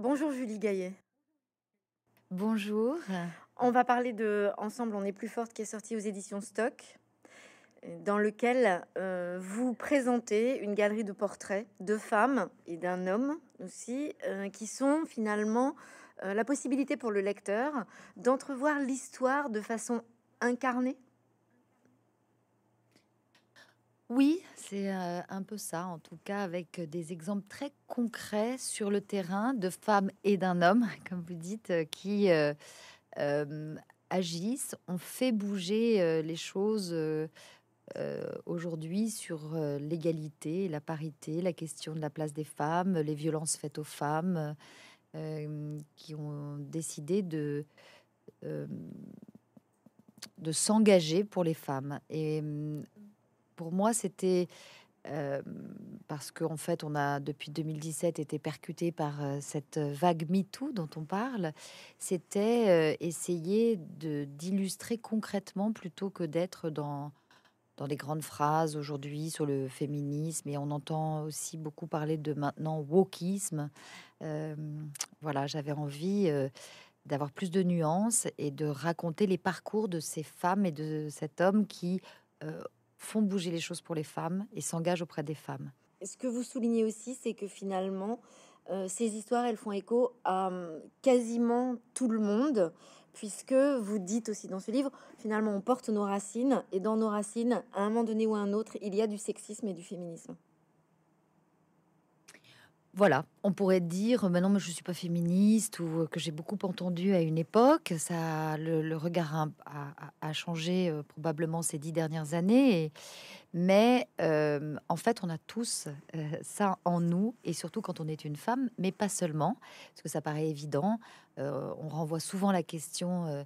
Bonjour Julie Gaillet. Bonjour. On va parler de Ensemble, on est plus forte qui est sorti aux éditions Stock, dans lequel euh, vous présentez une galerie de portraits de femmes et d'un homme aussi, euh, qui sont finalement euh, la possibilité pour le lecteur d'entrevoir l'histoire de façon incarnée. Oui, c'est euh, un peu ça, en tout cas avec des exemples très concrets sur le terrain de femmes et d'un homme, comme vous dites, qui euh, euh, agissent, ont fait bouger les choses aujourd'hui sur l'égalité, la parité, la question de la place des femmes, les violences faites aux femmes, qui ont décidé de de s'engager pour les femmes. Et pour moi, c'était euh, parce qu'en fait, on a depuis 2017 été percuté par euh, cette vague MeToo dont on parle. C'était euh, essayer de d'illustrer concrètement plutôt que d'être dans dans des grandes phrases aujourd'hui sur le féminisme et on entend aussi beaucoup parler de maintenant wokisme. Voilà, j'avais envie d'avoir plus de nuances et de raconter les parcours de ces femmes et de cet homme qui font bouger les choses pour les femmes et s'engagent auprès des femmes. Ce que vous soulignez aussi, c'est que finalement, euh, ces histoires, elles font écho à hum, quasiment tout le monde, puisque vous dites aussi dans ce livre, finalement, on porte nos racines, et dans nos racines, à un moment donné ou à un autre, il y a du sexisme et du féminisme. Voilà, on pourrait dire maintenant, je suis pas féministe ou que j'ai beaucoup entendu à une époque. Ça, le, regard a, changé euh, probablement ces dix dernières années, mais euh, en fait, on a tous euh, ça en nous, et surtout quand on est une femme, mais pas seulement, parce que ça paraît évident. Euh, on renvoie souvent la question euh,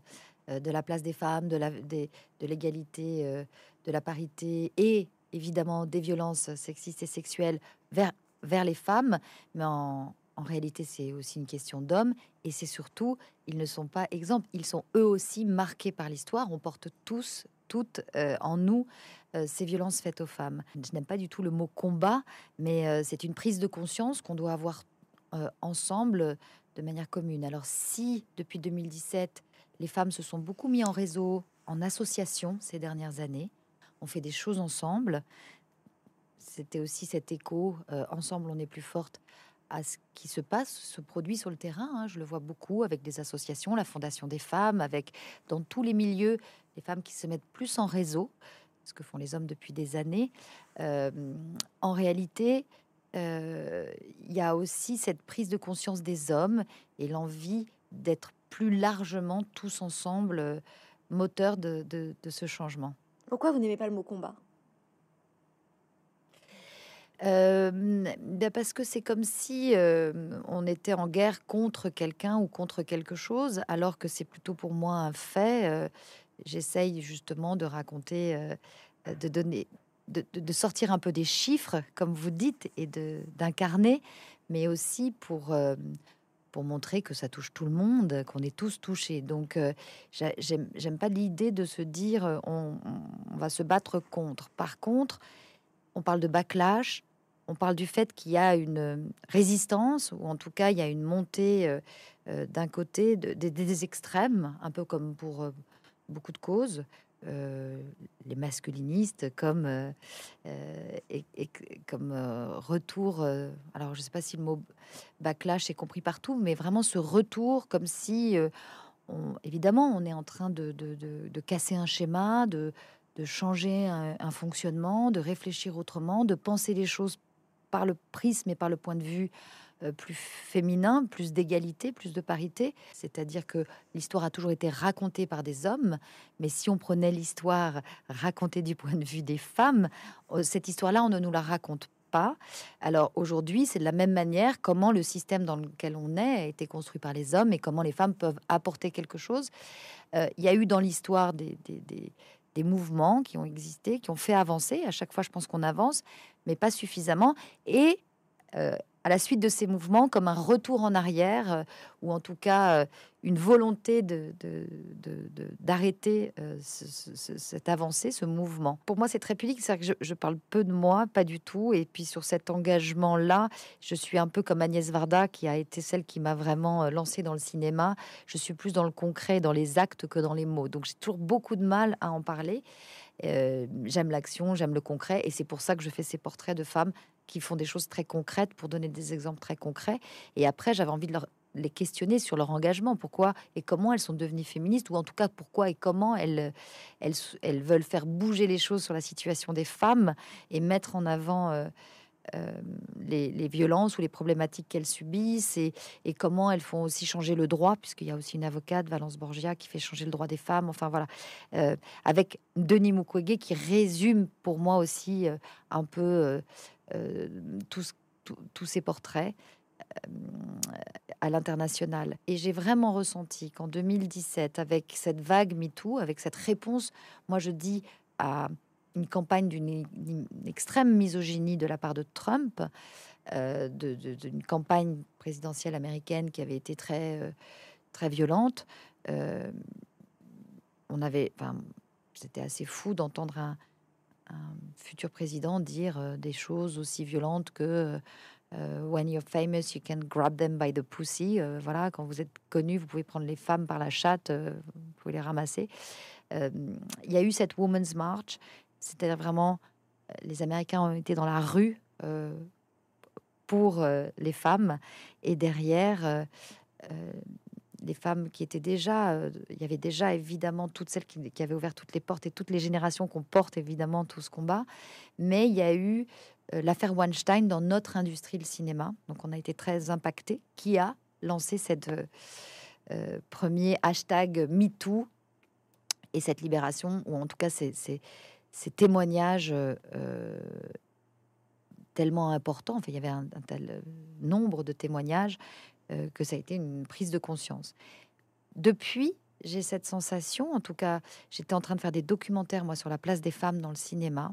euh, de la place des femmes, de de l'égalité, euh, de la parité, et évidemment des violences sexistes et sexuelles vers vers les femmes, mais en, réalité, c'est aussi une question d'hommes, et c'est surtout, ils ne sont pas exemples, ils sont eux aussi marqués par l'histoire, on porte tous, toutes euh, en nous euh, ces violences faites aux femmes. Je n'aime pas du tout le mot combat, mais euh, c'est une prise de conscience qu'on doit avoir ensemble de manière commune. Alors si, depuis 2017, les femmes se sont beaucoup mis en réseau, en association ces dernières années, on fait des choses ensemble, c'était aussi cet écho, euh, ensemble on est plus forte, à ce qui se passe, se produit sur le terrain. hein. Je le vois beaucoup avec des associations, la Fondation des femmes, avec dans tous les milieux, les femmes qui se mettent plus en réseau, ce que font les hommes depuis des années. Euh, en réalité, euh, il y a aussi cette prise de conscience des hommes et l'envie d'être plus largement tous ensemble moteurs de- de- de ce changement. Pourquoi vous n'aimez pas le mot combat? Ben parce que c'est comme si on était en guerre contre quelqu'un ou contre quelque chose, alors que c'est plutôt pour moi un fait. J'essaye justement de raconter, de donner, de, sortir un peu des chiffres, comme vous dites, et d'incarner, mais aussi pour pour montrer que ça touche tout le monde, qu'on est tous touchés. Donc, j'a- j'aime pas l'idée de se dire on va se battre contre. Par contre, on parle de backlash, on parle du fait qu'il y a une euh, résistance, ou en tout cas il y a une montée euh, euh, d'un côté de- des- extrêmes, un peu comme pour beaucoup de causes, les masculinistes comme comme retour. alors je sais pas si le mot backlash est compris partout, mais vraiment ce retour comme si évidemment on est en train de- de casser un schéma, de de changer un, fonctionnement, de réfléchir autrement, de penser les choses par le prisme et par le point de vue euh, plus féminin, plus d'égalité, plus de parité. C'est-à-dire que l'histoire a toujours été racontée par des hommes, mais si on prenait l'histoire racontée du point de vue des femmes, euh, cette histoire-là, on ne nous la raconte pas. Alors aujourd'hui, c'est de la même manière comment le système dans lequel on est a été construit par les hommes et comment les femmes peuvent apporter quelque chose. Euh, Il y a eu dans l'histoire des- des mouvements qui ont existé, qui ont fait avancer. À chaque fois, je pense qu'on avance, mais pas suffisamment. Et euh, à la suite de ces mouvements comme un retour en arrière, euh, ou en tout cas euh, une volonté d'arrêter de, de, cette avancée, ce mouvement. Pour moi, c'est très public, c'est que je, parle peu de moi, pas du tout, et puis sur cet engagement-là, je suis un peu comme Agnès Varda, qui a été celle qui m'a vraiment lancée dans le cinéma. Je suis plus dans le concret, dans les actes que dans les mots, donc j'ai toujours beaucoup de mal à en parler. Euh, j'aime l'action, j'aime le concret, et c'est pour ça que je fais ces portraits de femmes qui font des choses très concrètes pour donner des exemples très concrets. Et après, j'avais envie de les questionner sur leur engagement, pourquoi et comment elles sont devenues féministes, ou en tout cas pourquoi et comment elles, elles, veulent faire bouger les choses sur la situation des femmes et mettre en avant euh, euh, les, violences ou les problématiques qu'elles subissent et, comment elles font aussi changer le droit, puisqu'il y a aussi une avocate, Valence Borgia, qui fait changer le droit des femmes. Enfin voilà, euh, avec Denis Mukwege qui résume pour moi aussi un peu tous, tous ces portraits à l'international. Et j'ai vraiment ressenti qu'en 2017, avec cette vague MeToo, avec cette réponse, moi je dis à une campagne d'une extrême misogynie de la part de Trump, euh, d'une campagne présidentielle américaine qui avait été très, euh, très violente. Euh, on avait, enfin, c'était assez fou d'entendre un, futur président dire des choses aussi violentes que When you're famous, you can grab them by the pussy. voilà, quand vous êtes connu, vous pouvez prendre les femmes par la chatte, vous pouvez les ramasser. Il y a eu cette Women's March c'est-à-dire vraiment, euh, les Américains ont été dans la rue euh, pour euh, les femmes. Et derrière, les femmes qui étaient déjà, il y avait déjà évidemment toutes celles qui, avaient ouvert toutes les portes et toutes les générations qu'on porte évidemment tout ce combat. Mais il y a eu l'affaire Weinstein dans notre industrie, le cinéma. Donc on a été très impacté. Qui a lancé cette premier hashtag MeToo et cette libération, ou en tout cas ces témoignages euh, euh, tellement importants, enfin, il y avait un, tel euh, nombre de témoignages que ça a été une prise de conscience. Depuis, j'ai cette sensation, en tout cas, j'étais en train de faire des documentaires, moi, sur la place des femmes dans le cinéma.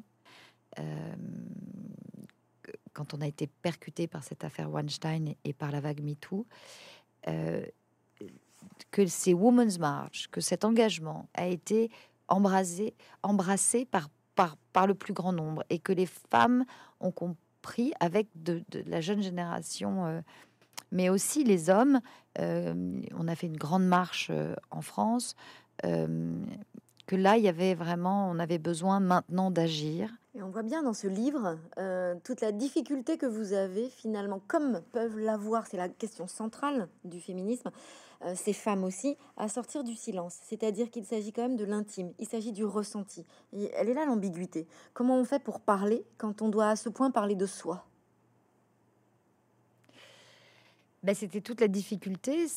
quand on a été percuté par cette affaire Weinstein et par la vague MeToo, que ces Women's March, que cet engagement a été embrasé, embrassé par, par, le plus grand nombre et que les femmes ont compris avec de, la jeune génération, euh, mais aussi les hommes. Euh, on a fait une grande marche euh, en France. que là, il y avait vraiment, on avait besoin maintenant d'agir. Et on voit bien dans ce livre toute la difficulté que vous avez finalement, comme peuvent l'avoir, c'est la question centrale du féminisme, euh, ces femmes aussi, à sortir du silence. C'est-à-dire qu'il s'agit quand même de l'intime, il s'agit du ressenti. Et elle est là l'ambiguïté. Comment on fait pour parler quand on doit à ce point parler de soi? Ben, C'était toute la difficulté.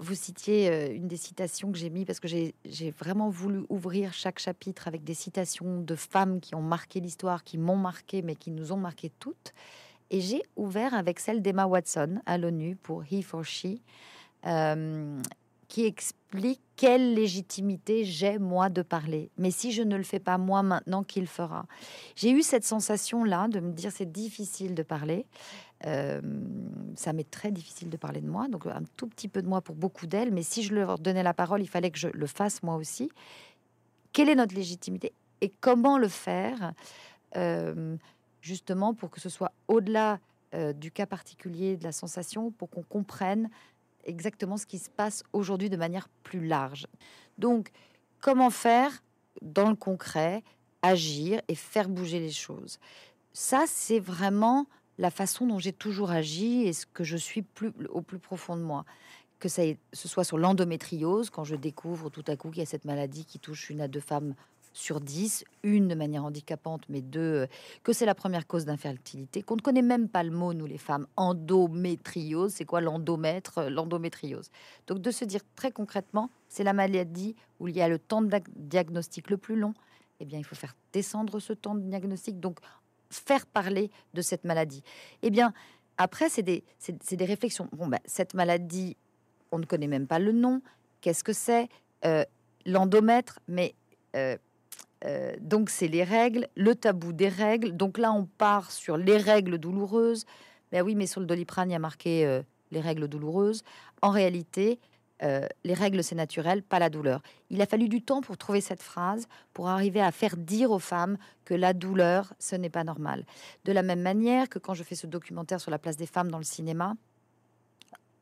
Vous citiez une des citations que j'ai mis parce que j'ai vraiment voulu ouvrir chaque chapitre avec des citations de femmes qui ont marqué l'histoire, qui m'ont marqué, mais qui nous ont marqué toutes. Et j'ai ouvert avec celle d'Emma Watson à l'ONU pour He for She, qui explique quelle légitimité j'ai moi de parler. Mais si je ne le fais pas moi maintenant, qui le fera? J'ai eu cette sensation-là de me dire c'est difficile de parler. Euh, ça m'est très difficile de parler de moi, donc un tout petit peu de moi pour beaucoup d'elles. Mais si je leur donnais la parole, il fallait que je le fasse moi aussi. Quelle est notre légitimité et comment le faire euh, justement pour que ce soit au-delà euh, du cas particulier de la sensation, pour qu'on comprenne exactement ce qui se passe aujourd'hui de manière plus large. Donc, comment faire dans le concret, agir et faire bouger les choses? Ça, c'est vraiment la façon dont j'ai toujours agi et ce que je suis plus, au plus profond de moi. Que ça, ce soit sur l'endométriose, quand je découvre tout à coup qu'il y a cette maladie qui touche une à deux femmes sur 10, une de manière handicapante, mais deux, euh, que c'est la première cause d'infertilité, qu'on ne connaît même pas le mot, nous les femmes, endométriose, c'est quoi l'endomètre, euh, l'endométriose? Donc de se dire très concrètement, c'est la maladie où il y a le temps de diagnostic le plus long, eh bien il faut faire descendre ce temps de diagnostic, donc faire parler de cette maladie. Eh bien après, c'est des, des, réflexions. Bon, ben, cette maladie, on ne connaît même pas le nom. Qu'est-ce que c'est? Euh, L'endomètre, mais donc c'est les règles, le tabou des règles. Donc là, on part sur les règles douloureuses. Ben oui, mais sur le doliprane, il y a marqué euh, les règles douloureuses. En réalité, euh, les règles, c'est naturel, pas la douleur. Il a fallu du temps pour trouver cette phrase, pour arriver à faire dire aux femmes que la douleur, ce n'est pas normal. De la même manière que quand je fais ce documentaire sur la place des femmes dans le cinéma,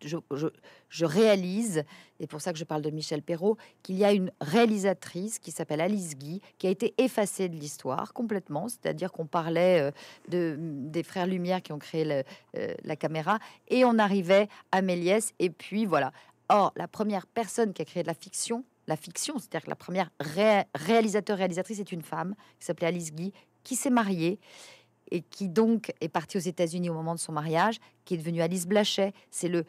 je, réalise, et pour ça que je parle de Michel Perrault, qu'il y a une réalisatrice qui s'appelle Alice Guy, qui a été effacée de l'histoire complètement, c'est-à-dire qu'on parlait euh, de, des frères Lumière qui ont créé euh, la caméra, et on arrivait à Méliès, et puis voilà. Or, la première personne qui a créé de la fiction, la fiction, c'est-à-dire que la première réalisateur-réalisatrice est une femme, qui s'appelait Alice Guy, qui s'est mariée, et qui donc est partie aux États-Unis au moment de son mariage, qui est devenue Alice Blachet. C'est le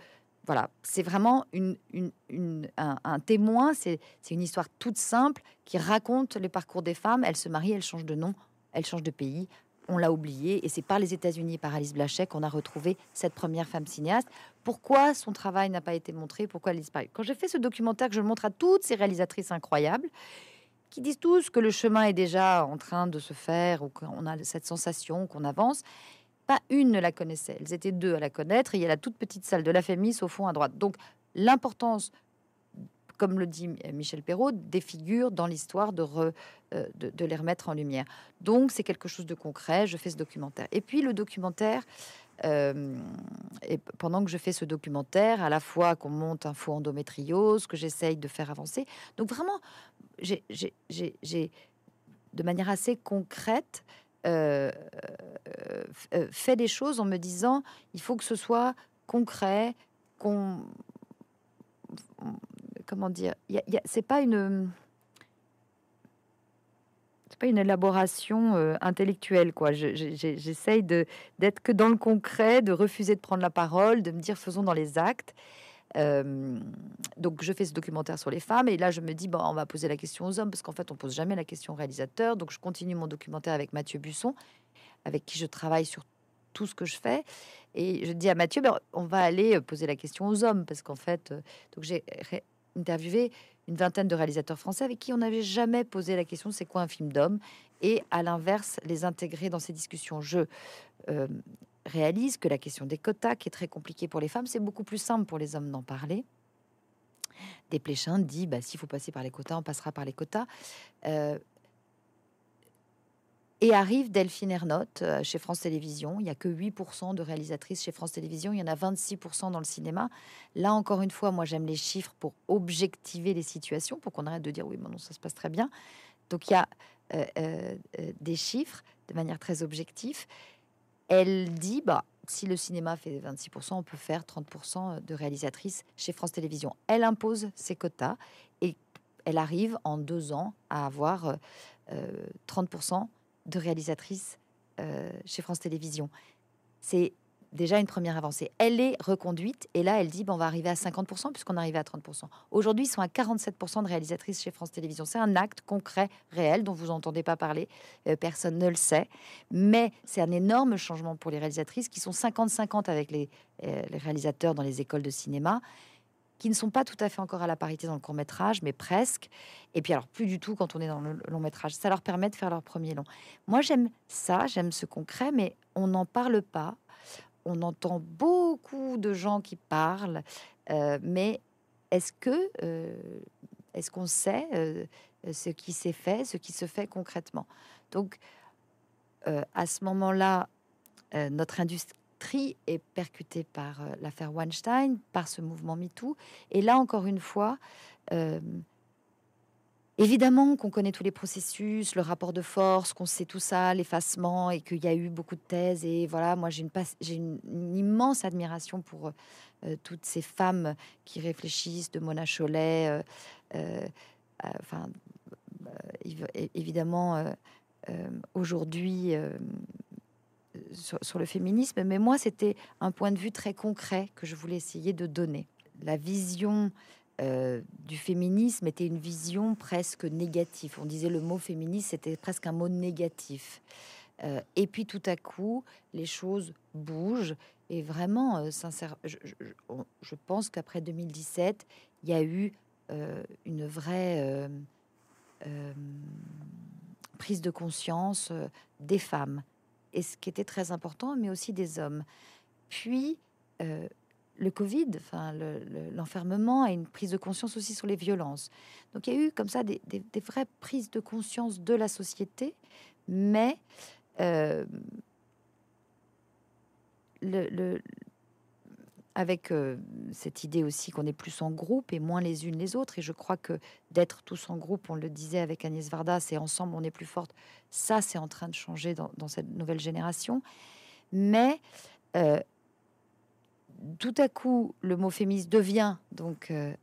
voilà, c'est vraiment un, témoin, c'est une histoire toute simple qui raconte les parcours des femmes. Elles se marient, elles changent de nom, elles changent de pays. On l'a oublié et c'est par les États-Unis, par Alice Blachet, qu'on a retrouvé cette première femme cinéaste. Pourquoi son travail n'a pas été montré? Pourquoi elle disparaît Quand j'ai fait ce documentaire, que je le montre à toutes ces réalisatrices incroyables, qui disent tous que le chemin est déjà en train de se faire ou qu'on a cette sensation qu'on avance, pas une ne la connaissait. Elles étaient deux à la connaître. Et il y a la toute petite salle de la Fémis au fond à droite. Donc l'importance, comme le dit Michel Perrault, des figures dans l'histoire de, euh, de, les remettre en lumière. Donc c'est quelque chose de concret. Je fais ce documentaire. Et puis le documentaire. Euh, et pendant que je fais ce documentaire, à la fois qu'on monte un faux endométriose, que j'essaye de faire avancer. Donc vraiment, j'ai de manière assez concrète euh, euh, fait des choses en me disant il faut que ce soit concret, qu'on comment dire, c'est pas une c'est pas une élaboration euh, intellectuelle quoi. J'essaye d'être que dans le concret, de refuser de prendre la parole, de me dire faisons dans les actes. Euh, donc je fais ce documentaire sur les femmes et là je me dis bon on va poser la question aux hommes parce qu'en fait on pose jamais la question au réalisateur donc je continue mon documentaire avec Mathieu Busson avec qui je travaille sur tout ce que je fais et je dis à Mathieu ben, on va aller euh, poser la question aux hommes parce qu'en fait euh, j'ai interviewé une vingtaine de réalisateurs français avec qui on n'avait jamais posé la question c'est quoi un film d'homme? Et à l'inverse les intégrer dans ces discussions je réalise que la question des quotas, qui est très compliquée pour les femmes, c'est beaucoup plus simple pour les hommes d'en parler. Desplechin dit bah, s'il faut passer par les quotas, on passera par les quotas. Euh, et arrive Delphine Ernotte euh, chez France Télévisions. Il n'y a que 8% de réalisatrices chez France Télévisions. Il y en a 26% dans le cinéma. Là, encore une fois, moi, j'aime les chiffres pour objectiver les situations, pour qu'on arrête de dire oui, non, ça se passe très bien. Donc, il y a euh, des chiffres de manière très objective elle dit bah si le cinéma fait 26%, on peut faire 30% de réalisatrices chez France Télévisions. Elle impose ses quotas et elle arrive en deux ans à avoir 30% euh, de réalisatrices euh, chez France Télévisions. C'est déjà une première avancée. Elle est reconduite et là, elle dit bon, on va arriver à 50% puisqu'on arrive à 30%. Aujourd'hui, ils sont à 47% de réalisatrices chez France Télévisions. C'est un acte concret, réel, dont vous n'entendez pas parler. Euh, personne ne le sait. Mais c'est un énorme changement pour les réalisatrices qui sont 50-50 avec euh, les réalisateurs dans les écoles de cinéma qui ne sont pas tout à fait encore à la parité dans le court métrage, mais presque. Et puis alors plus du tout quand on est dans le long métrage. Ça leur permet de faire leur premier long. Moi j'aime ça, j'aime ce concret, mais on n'en parle pas on entend beaucoup de gens qui parlent, euh, mais est-ce que euh, est-ce qu'on sait euh, ce qui s'est fait, ce qui se fait concrètement? Donc, à ce moment-là, notre industrie est percutée par l'affaire Weinstein, par ce mouvement MeToo, et là encore une fois. Évidemment qu'on connaît tous les processus, le rapport de force, qu'on sait tout ça, l'effacement, et qu'il y a eu beaucoup de thèses. Et voilà, moi j'ai une, immense admiration pour euh, toutes ces femmes qui réfléchissent, de Mona Cholet. Euh, euh, enfin, évidemment, aujourd'hui, sur, le féminisme, mais moi c'était un point de vue très concret que je voulais essayer de donner. La vision euh, du féminisme était une vision presque négative. On disait le mot féministe, c'était presque un mot négatif. Euh, et puis tout à coup, les choses bougent. Et vraiment, euh, sincère, je, je, pense qu'après 2017, il y a eu une vraie prise de conscience des femmes, et ce qui était très important, mais aussi des hommes. Puis, le Covid, enfin l'enfermement a une prise de conscience aussi sur les violences. Donc il y a eu comme ça des, vraies prises de conscience de la société, mais euh, le, avec euh, cette idée aussi qu'on est plus en groupe et moins les unes les autres. Et je crois que d'être tous en groupe, on le disait avec Agnès Varda, c'est ensemble on est plus forte. Ça, c'est en train de changer dans, cette nouvelle génération. Mais euh, tout à coup, le mot féministe devient donc euh,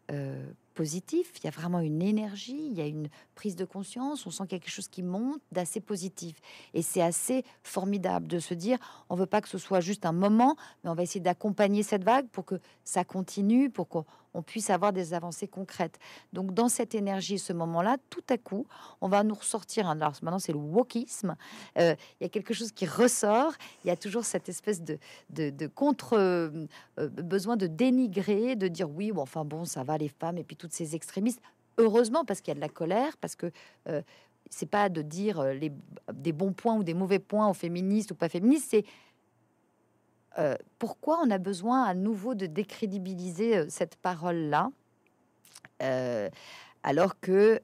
positif. Il y a vraiment une énergie, il y a une prise de conscience. On sent quelque chose qui monte d'assez positif. Et c'est assez formidable de se dire on veut pas que ce soit juste un moment, mais on va essayer d'accompagner cette vague pour que ça continue, pour qu'on on puisse avoir des avancées concrètes. Donc, dans cette énergie, ce moment-là, tout à coup, on va nous ressortir. Alors, maintenant, c'est le wokisme. Euh, il y a quelque chose qui ressort. Il y a toujours cette espèce de, de, contre euh, euh, de dénigrer, de dire oui, bon, enfin bon, ça va les femmes et puis toutes ces extrémistes. Heureusement, parce qu'il y a de la colère, parce que c'est pas de dire les, des bons points ou des mauvais points aux féministes ou pas féministes, c'est euh, pourquoi on a besoin à nouveau de décrédibiliser euh, cette parole-là, euh, alors que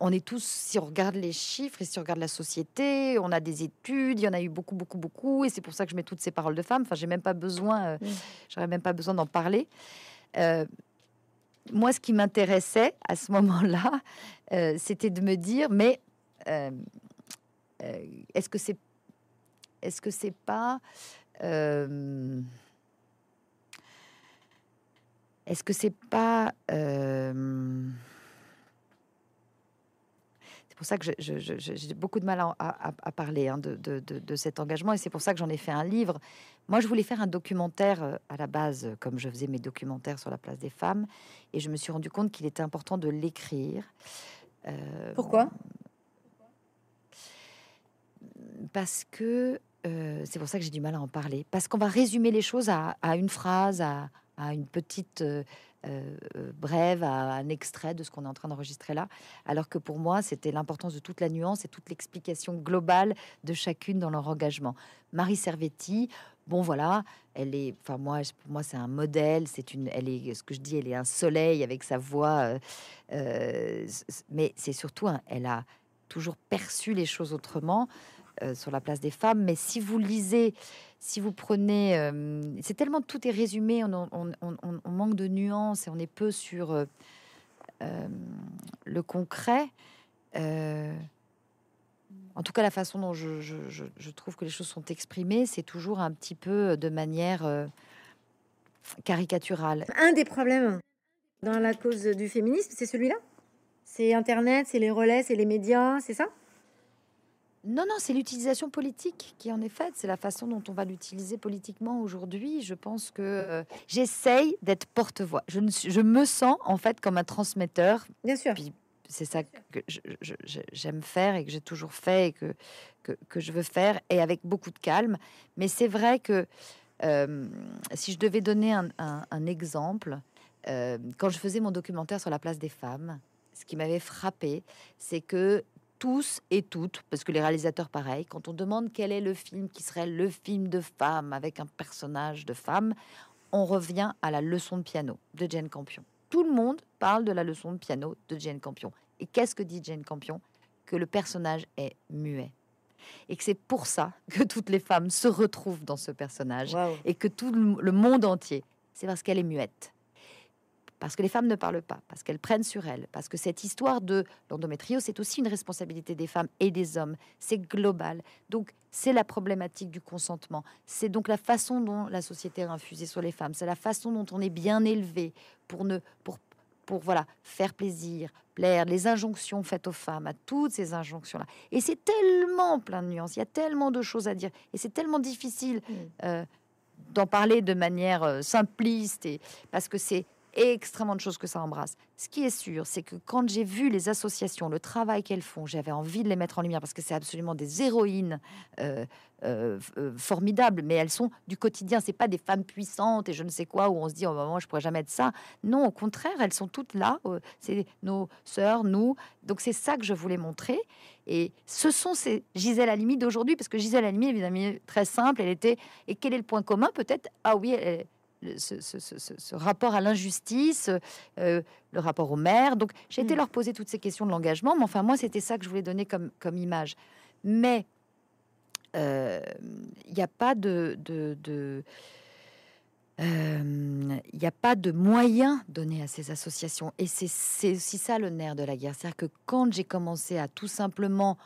on est tous, si on regarde les chiffres et si on regarde la société, on a des études, il y en a eu beaucoup, beaucoup, beaucoup, et c'est pour ça que je mets toutes ces paroles de femmes. Enfin, j'ai même pas besoin, j'aurais même pas besoin d'en parler. Moi, ce qui m'intéressait à ce moment-là, c'était de me dire, mais est-ce que c'est est-ce que c'est pas euh, est-ce que c'est pas euh, c'est pour ça que j'ai beaucoup de mal à, parler hein, de, cet engagement et c'est pour ça que j'en ai fait un livre. Moi, je voulais faire un documentaire euh, à la base, comme je faisais mes documentaires sur la place des femmes, et je me suis rendu compte qu'il était important de l'écrire. Pourquoi? Parce que euh, c'est pour ça que j'ai du mal à en parler. Parce qu'on va résumer les choses à, une phrase, à, une petite euh, euh, brève, à un extrait de ce qu'on est en train d'enregistrer là. Alors que pour moi, c'était l'importance de toute la nuance et toute l'explication globale de chacune dans leur engagement. Marie Servetti, bon voilà, elle est, enfin moi, pour moi c'est un modèle, c'est une, elle est, ce que je dis, elle est un soleil avec sa voix, mais c'est surtout, elle a toujours perçu les choses autrement. Euh, sur la place des femmes. Mais si vous lisez, si vous prenez, euh, c'est tellement tout est résumé, on, manque de nuances et on est peu sur euh, le concret. en tout cas, la façon dont je, trouve que les choses sont exprimées, c'est toujours un petit peu de manière caricaturale. Un des problèmes dans la cause du féminisme, c'est celui-là? C'est Internet, c'est les relais, c'est les médias, c'est ça? Non, non, c'est l'utilisation politique qui en est faite. C'est la façon dont on va l'utiliser politiquement aujourd'hui. Je pense que euh, j'essaye d'être porte-voix. Je, je, me sens en fait comme un transmetteur. Bien sûr. c'est ça que j'aime faire et que j'ai toujours fait et que, que, je veux faire et avec beaucoup de calme. Mais c'est vrai que euh, si je devais donner un, exemple, euh, quand je faisais mon documentaire sur la place des femmes, ce qui m'avait frappé, c'est que tous et toutes, parce que les réalisateurs, pareil, quand on demande quel est le film qui serait le film de femme avec un personnage de femme, on revient à la leçon de piano de Jane Campion. Tout le monde parle de la leçon de piano de Jane Campion. Et qu'est-ce que dit Jane Campion? Que le personnage est muet. Et que c'est pour ça que toutes les femmes se retrouvent dans ce personnage et que tout le monde entier, c'est parce qu'elle est muette parce que les femmes ne parlent pas, parce qu'elles prennent sur elles, parce que cette histoire de l'endométrio, c'est aussi une responsabilité des femmes et des hommes, c'est global. Donc c'est la problématique du consentement, c'est donc la façon dont la société a infusé sur les femmes, c'est la façon dont on est bien élevé pour ne pour pour voilà faire plaisir, plaire, les injonctions faites aux femmes, à toutes ces injonctions-là. Et c'est tellement plein de nuances, il y a tellement de choses à dire, et c'est tellement difficile mmh. euh, d'en parler de manière euh, simpliste, et parce que c'est extrêmement de choses que ça embrasse. Ce qui est sûr, c'est que quand j'ai vu les associations, le travail qu'elles font, j'avais envie de les mettre en lumière parce que c'est absolument des héroïnes euh, euh, euh, formidables, mais elles sont du quotidien. C'est pas des femmes puissantes et je ne sais quoi où on se dit oh moment je pourrais jamais être ça. Non, au contraire, elles sont toutes là. c'est nos sœurs, nous. Donc c'est ça que je voulais montrer. Et ce sont ces Gisèle Halimi d'aujourd'hui, parce que Gisèle Halimi, évidemment, très simple, elle était. Et quel est le point commun Peut-être, ah oui, ce, rapport à l'injustice, euh, le rapport aux mères. Donc, j'ai été mm. leur poser toutes ces questions de l'engagement, mais enfin, moi, c'était ça que je voulais donner comme, comme image. Mais euh, il n'y a pas de. de, euh, il n'y a pas de moyens donnés à ces associations. Et c'est aussi ça le nerf de la guerre. C'est-à-dire que quand j'ai commencé à tout simplement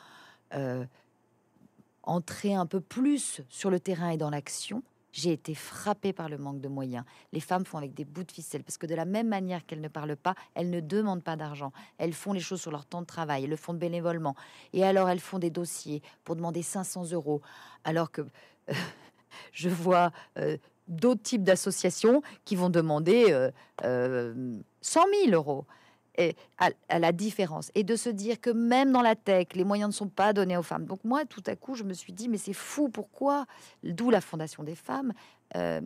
entrer un peu plus sur le terrain et dans l'action, j'ai été frappée par le manque de moyens. Les femmes font avec des bouts de ficelle parce que de la même manière qu'elles ne parlent pas, elles ne demandent pas d'argent. Elles font les choses sur leur temps de travail, elles le font bénévolement. Et alors elles font des dossiers pour demander 500 euros, alors que je vois euh, d'autres types d'associations qui vont demander 100 euh, 000 euh, à, la différence et de se dire que même dans la tech, les moyens ne sont pas donnés aux femmes. Donc moi, tout à coup, je me suis dit, mais c'est fou, pourquoi? D'où la Fondation des femmes. Euh,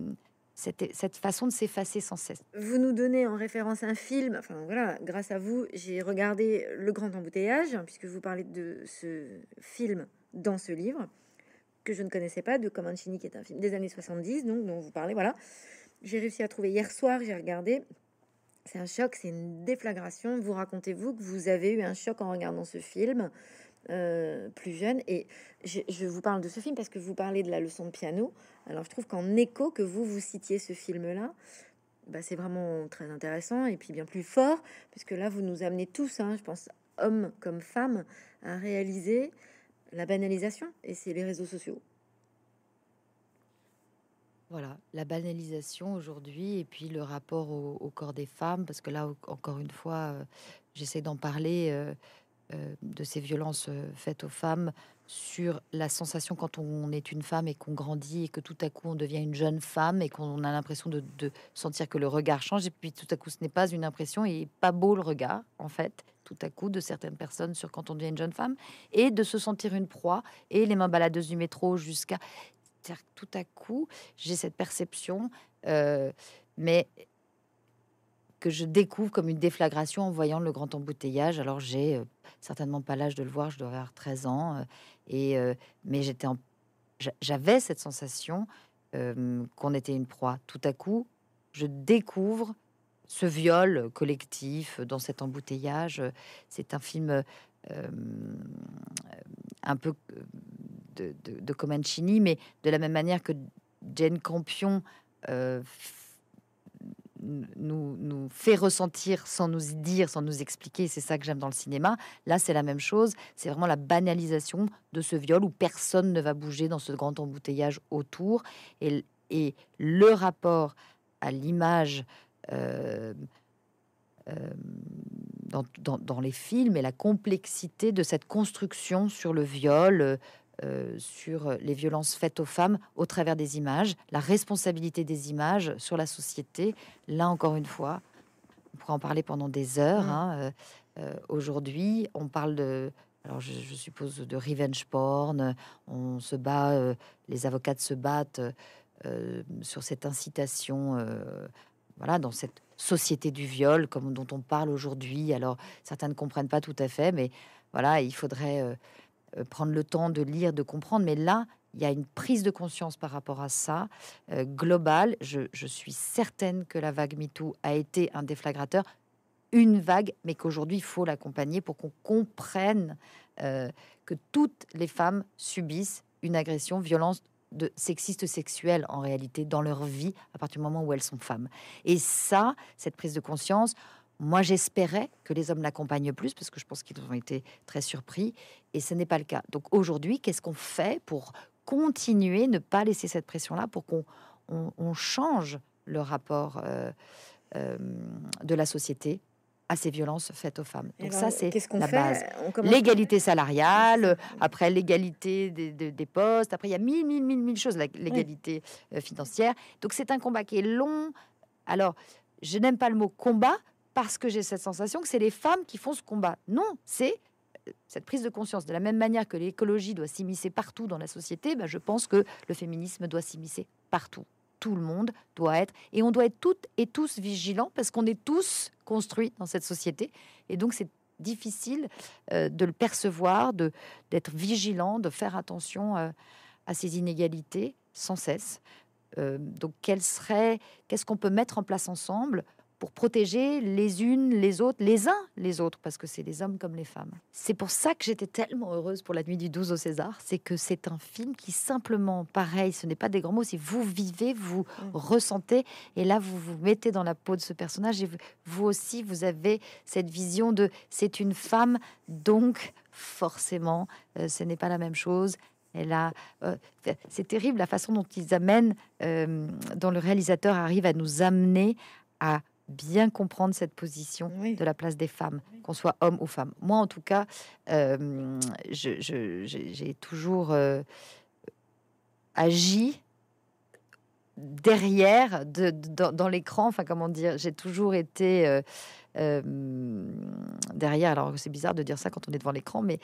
cette, cette, façon de s'effacer sans cesse. Vous nous donnez en référence un film, enfin voilà, grâce à vous, j'ai regardé Le Grand Embouteillage, puisque vous parlez de ce film dans ce livre, que je ne connaissais pas, de Comanchini, qui est un film des années 70, donc dont vous parlez, voilà. J'ai réussi à trouver hier soir, j'ai regardé, c'est un choc, c'est une déflagration. Vous racontez-vous que vous avez eu un choc en regardant ce film euh, plus jeune. Et je, vous parle de ce film parce que vous parlez de la leçon de piano. Alors je trouve qu'en écho que vous vous citiez ce film-là, bah, c'est vraiment très intéressant et puis bien plus fort, puisque là vous nous amenez tous, hein, je pense, hommes comme femmes, à réaliser la banalisation. Et c'est les réseaux sociaux. Voilà, la banalisation aujourd'hui et puis le rapport au, corps des femmes, parce que là, encore une fois, euh, j'essaie d'en parler euh, euh, de ces violences faites aux femmes sur la sensation quand on est une femme et qu'on grandit et que tout à coup on devient une jeune femme et qu'on a l'impression de, sentir que le regard change et puis tout à coup ce n'est pas une impression et pas beau le regard en fait tout à coup de certaines personnes sur quand on devient une jeune femme et de se sentir une proie et les mains baladeuses du métro jusqu'à tout à coup, j'ai cette perception, euh, mais que je découvre comme une déflagration en voyant le grand embouteillage. Alors, j'ai euh, certainement pas l'âge de le voir, je dois avoir 13 ans, euh, et, mais j'avais cette sensation qu'on était une proie. Tout à coup, je découvre ce viol collectif dans cet embouteillage. C'est un film un peu de, de, Comancini, mais de la même manière que Jane Campion euh, nous, fait ressentir sans nous dire, sans nous expliquer. C'est ça que j'aime dans le cinéma. Là, c'est la même chose. C'est vraiment la banalisation de ce viol où personne ne va bouger dans ce grand embouteillage autour. Et, le rapport à l'image euh, euh, dans, dans, dans, les films et la complexité de cette construction sur le viol, euh, sur les violences faites aux femmes au travers des images, la responsabilité des images sur la société. Là, encore une fois, on pourrait en parler pendant des heures. Mm. Hein, euh, euh, aujourd'hui, on parle de, alors je, suppose de revenge porn. On se bat, les avocats se battent sur cette incitation. Voilà, dans cette société du viol, comme dont on parle aujourd'hui. Alors, certains ne comprennent pas tout à fait, mais voilà, il faudrait euh, prendre le temps de lire, de comprendre. Mais là, il y a une prise de conscience par rapport à ça, euh, globale. Je, suis certaine que la vague MeToo a été un déflagrateur, une vague, mais qu'aujourd'hui, il faut l'accompagner pour qu'on comprenne euh, que toutes les femmes subissent une agression, violence de sexiste sexuelle en réalité dans leur vie à partir du moment où elles sont femmes. Et ça, cette prise de conscience, moi, j'espérais que les hommes l'accompagnent plus parce que je pense qu'ils ont été très surpris et ce n'est pas le cas. Donc aujourd'hui, qu'est-ce qu'on fait pour continuer, ne pas laisser cette pression-là, pour qu'on on, change le rapport euh, euh, de la société à ces violences faites aux femmes. Donc ça, c'est la base. L'égalité salariale, après l'égalité des, postes, après il y a mille, mille, mille, mille choses, l'égalité euh, financière. Donc c'est un combat qui est long. Alors, je n'aime pas le mot combat parce que j'ai cette sensation que c'est les femmes qui font ce combat. Non, c'est euh, cette prise de conscience. De la même manière que l'écologie doit s'immiscer partout dans la société, ben, je pense que le féminisme doit s'immiscer partout. Tout le monde doit être, et on doit être toutes et tous vigilants parce qu'on est tous construits dans cette société. Et donc c'est difficile euh, de le percevoir, de d'être vigilant, de faire attention euh, à ces inégalités sans cesse. Euh, donc, qu'est-ce qu'on peut mettre en place ensemble pour protéger les unes, les autres, les uns, les autres, parce que c'est les hommes comme les femmes. C'est pour ça que j'étais tellement heureuse pour la nuit du 12 au César, c'est que c'est un film qui simplement, pareil, ce n'est pas des grands mots, c'est vous vivez, vous mmh. ressentez, et là vous vous mettez dans la peau de ce personnage, et vous aussi, vous avez cette vision de c'est une femme, donc forcément, euh, ce n'est pas la même chose, elle a, euh, c'est terrible la façon dont ils amènent, euh, dont le réalisateur arrive à nous amener à bien comprendre cette position de la place des femmes, qu'on soit homme ou femme. Moi, en tout cas, euh, j'ai toujours agi derrière, de, dans, l'écran. Enfin, comment dire J'ai toujours été euh, derrière. Alors c'est bizarre de dire ça quand on est devant l'écran, mais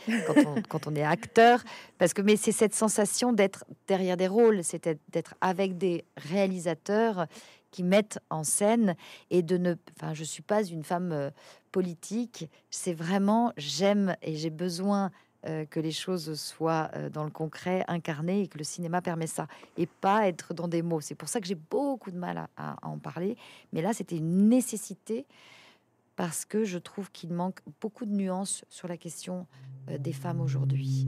quand on, est acteur, parce que mais c'est cette sensation d'être derrière des rôles, c'est d'être avec des réalisateurs qui mettent en scène et de ne. Enfin, je suis pas une femme euh, politique. C'est vraiment j'aime et j'ai besoin euh, que les choses soient dans le concret, incarnées, et que le cinéma permet ça, et pas être dans des mots. C'est pour ça que j'ai beaucoup de mal à en parler, mais là, c'était une nécessité parce que je trouve qu'il manque beaucoup de nuances sur la question euh, des femmes aujourd'hui.